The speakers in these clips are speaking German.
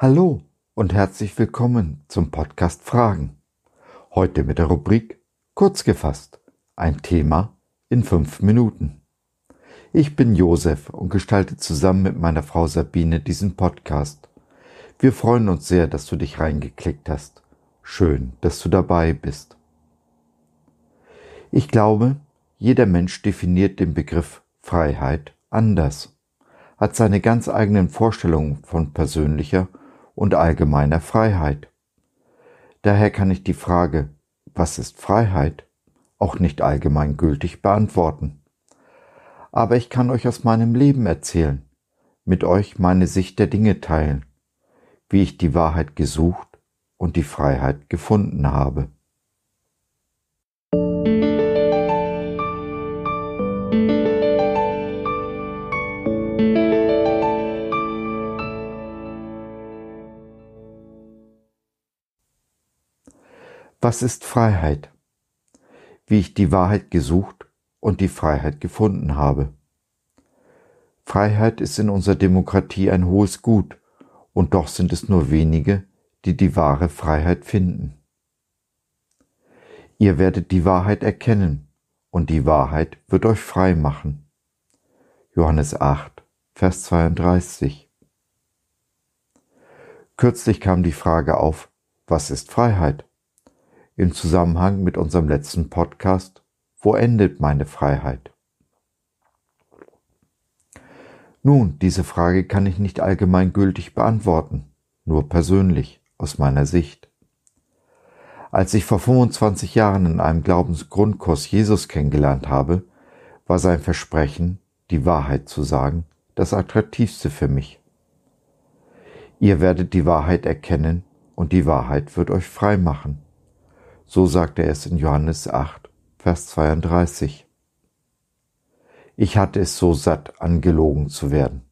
Hallo und herzlich willkommen zum Podcast Fragen. Heute mit der Rubrik Kurz gefasst. Ein Thema in fünf Minuten. Ich bin Josef und gestalte zusammen mit meiner Frau Sabine diesen Podcast. Wir freuen uns sehr, dass du dich reingeklickt hast. Schön, dass du dabei bist. Ich glaube, jeder Mensch definiert den Begriff Freiheit anders, hat seine ganz eigenen Vorstellungen von persönlicher und allgemeiner Freiheit. Daher kann ich die Frage, was ist Freiheit, auch nicht allgemein gültig beantworten. Aber ich kann euch aus meinem Leben erzählen, mit euch meine Sicht der Dinge teilen, wie ich die Wahrheit gesucht und die Freiheit gefunden habe. Was ist Freiheit? Wie ich die Wahrheit gesucht und die Freiheit gefunden habe. Freiheit ist in unserer Demokratie ein hohes Gut, und doch sind es nur wenige, die die wahre Freiheit finden. Ihr werdet die Wahrheit erkennen, und die Wahrheit wird euch frei machen. Johannes 8, Vers 32. Kürzlich kam die Frage auf, was ist Freiheit? Im Zusammenhang mit unserem letzten Podcast Wo endet meine Freiheit? Nun, diese Frage kann ich nicht allgemeingültig beantworten, nur persönlich, aus meiner Sicht. Als ich vor 25 Jahren in einem Glaubensgrundkurs Jesus kennengelernt habe, war sein Versprechen, die Wahrheit zu sagen, das attraktivste für mich. Ihr werdet die Wahrheit erkennen und die Wahrheit wird euch frei machen. So sagt er es in Johannes 8, Vers 32. Ich hatte es so satt, angelogen zu werden.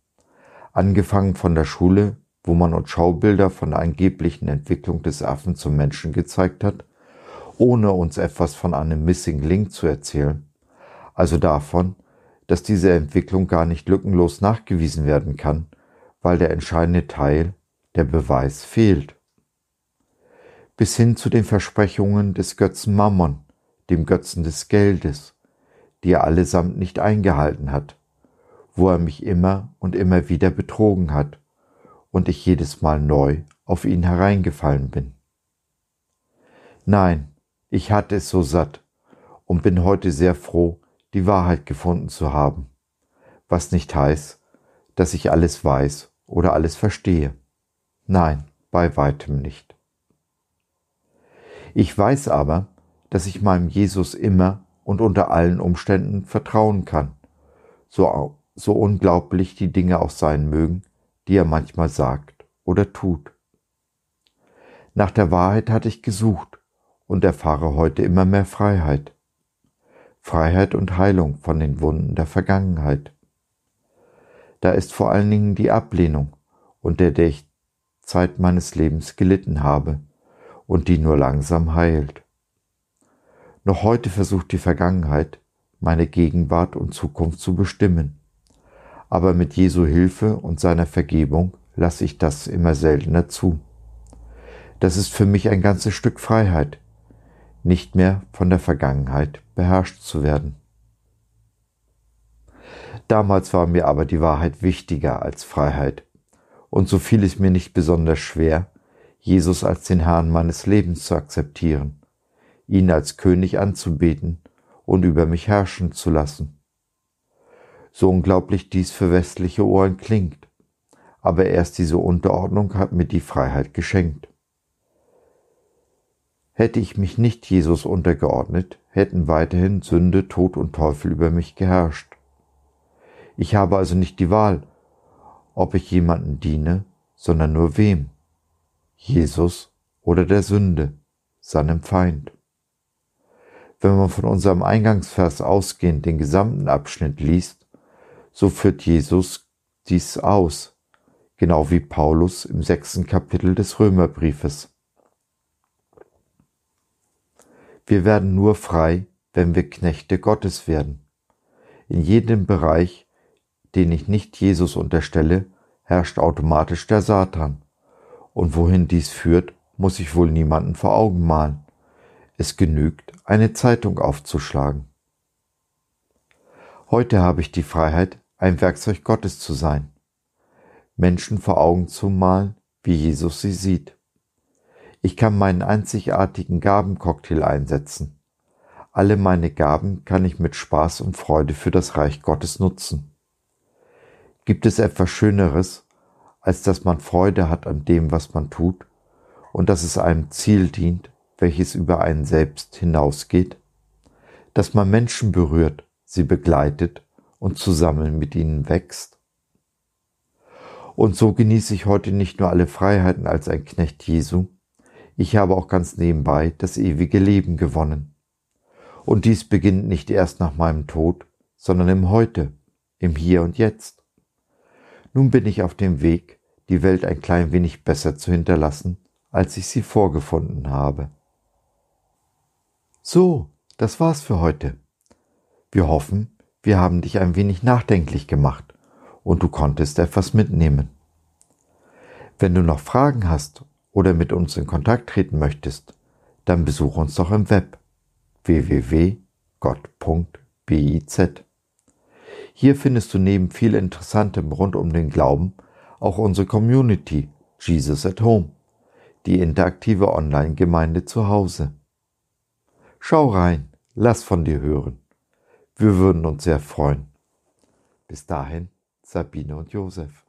Angefangen von der Schule, wo man uns Schaubilder von der angeblichen Entwicklung des Affen zum Menschen gezeigt hat, ohne uns etwas von einem Missing Link zu erzählen, also davon, dass diese Entwicklung gar nicht lückenlos nachgewiesen werden kann, weil der entscheidende Teil, der Beweis, fehlt bis hin zu den Versprechungen des Götzen Mammon, dem Götzen des Geldes, die er allesamt nicht eingehalten hat, wo er mich immer und immer wieder betrogen hat und ich jedes Mal neu auf ihn hereingefallen bin. Nein, ich hatte es so satt und bin heute sehr froh, die Wahrheit gefunden zu haben, was nicht heißt, dass ich alles weiß oder alles verstehe. Nein, bei weitem nicht. Ich weiß aber, dass ich meinem Jesus immer und unter allen Umständen vertrauen kann, so, so unglaublich die Dinge auch sein mögen, die er manchmal sagt oder tut. Nach der Wahrheit hatte ich gesucht und erfahre heute immer mehr Freiheit. Freiheit und Heilung von den Wunden der Vergangenheit. Da ist vor allen Dingen die Ablehnung, unter der ich Zeit meines Lebens gelitten habe, und die nur langsam heilt. Noch heute versucht die Vergangenheit, meine Gegenwart und Zukunft zu bestimmen. Aber mit Jesu Hilfe und seiner Vergebung lasse ich das immer seltener zu. Das ist für mich ein ganzes Stück Freiheit, nicht mehr von der Vergangenheit beherrscht zu werden. Damals war mir aber die Wahrheit wichtiger als Freiheit, und so fiel es mir nicht besonders schwer, Jesus als den Herrn meines Lebens zu akzeptieren, ihn als König anzubeten und über mich herrschen zu lassen. So unglaublich dies für westliche Ohren klingt, aber erst diese Unterordnung hat mir die Freiheit geschenkt. Hätte ich mich nicht Jesus untergeordnet, hätten weiterhin Sünde, Tod und Teufel über mich geherrscht. Ich habe also nicht die Wahl, ob ich jemanden diene, sondern nur wem. Jesus oder der Sünde, seinem Feind. Wenn man von unserem Eingangsvers ausgehend den gesamten Abschnitt liest, so führt Jesus dies aus, genau wie Paulus im sechsten Kapitel des Römerbriefes. Wir werden nur frei, wenn wir Knechte Gottes werden. In jedem Bereich, den ich nicht Jesus unterstelle, herrscht automatisch der Satan Und wohin dies führt, muss ich wohl niemanden vor Augen malen. Es genügt, eine Zeitung aufzuschlagen. Heute habe ich die Freiheit, ein Werkzeug Gottes zu sein, Menschen vor Augen zu malen, wie Jesus sie sieht. Ich kann meinen einzigartigen Gabencocktail einsetzen. Alle meine Gaben kann ich mit Spaß und Freude für das Reich Gottes nutzen. Gibt es etwas Schöneres, als dass man Freude hat an dem, was man tut und dass es einem Ziel dient, welches über einen selbst hinausgeht? Dass man Menschen berührt, sie begleitet und zusammen mit ihnen wächst? Und so genieße ich heute nicht nur alle Freiheiten als ein Knecht Jesu, ich habe auch ganz nebenbei das ewige Leben gewonnen. Und dies beginnt nicht erst nach meinem Tod, sondern im Heute, im Hier und Jetzt. Nun bin ich auf dem Weg, die Welt ein klein wenig besser zu hinterlassen, als ich sie vorgefunden habe. So, das war's für heute. Wir hoffen, wir haben dich ein wenig nachdenklich gemacht und du konntest etwas mitnehmen. Wenn du noch Fragen hast oder mit uns in Kontakt treten möchtest, dann besuch uns doch im Web www.gott.biz. Hier findest du neben viel Interessantem rund um den Glauben auch unsere Community Jesus at Home, die interaktive Online-Gemeinde zu Hause. Schau rein, lass von dir hören. Wir würden uns sehr freuen. Bis dahin, Sabine und Josef.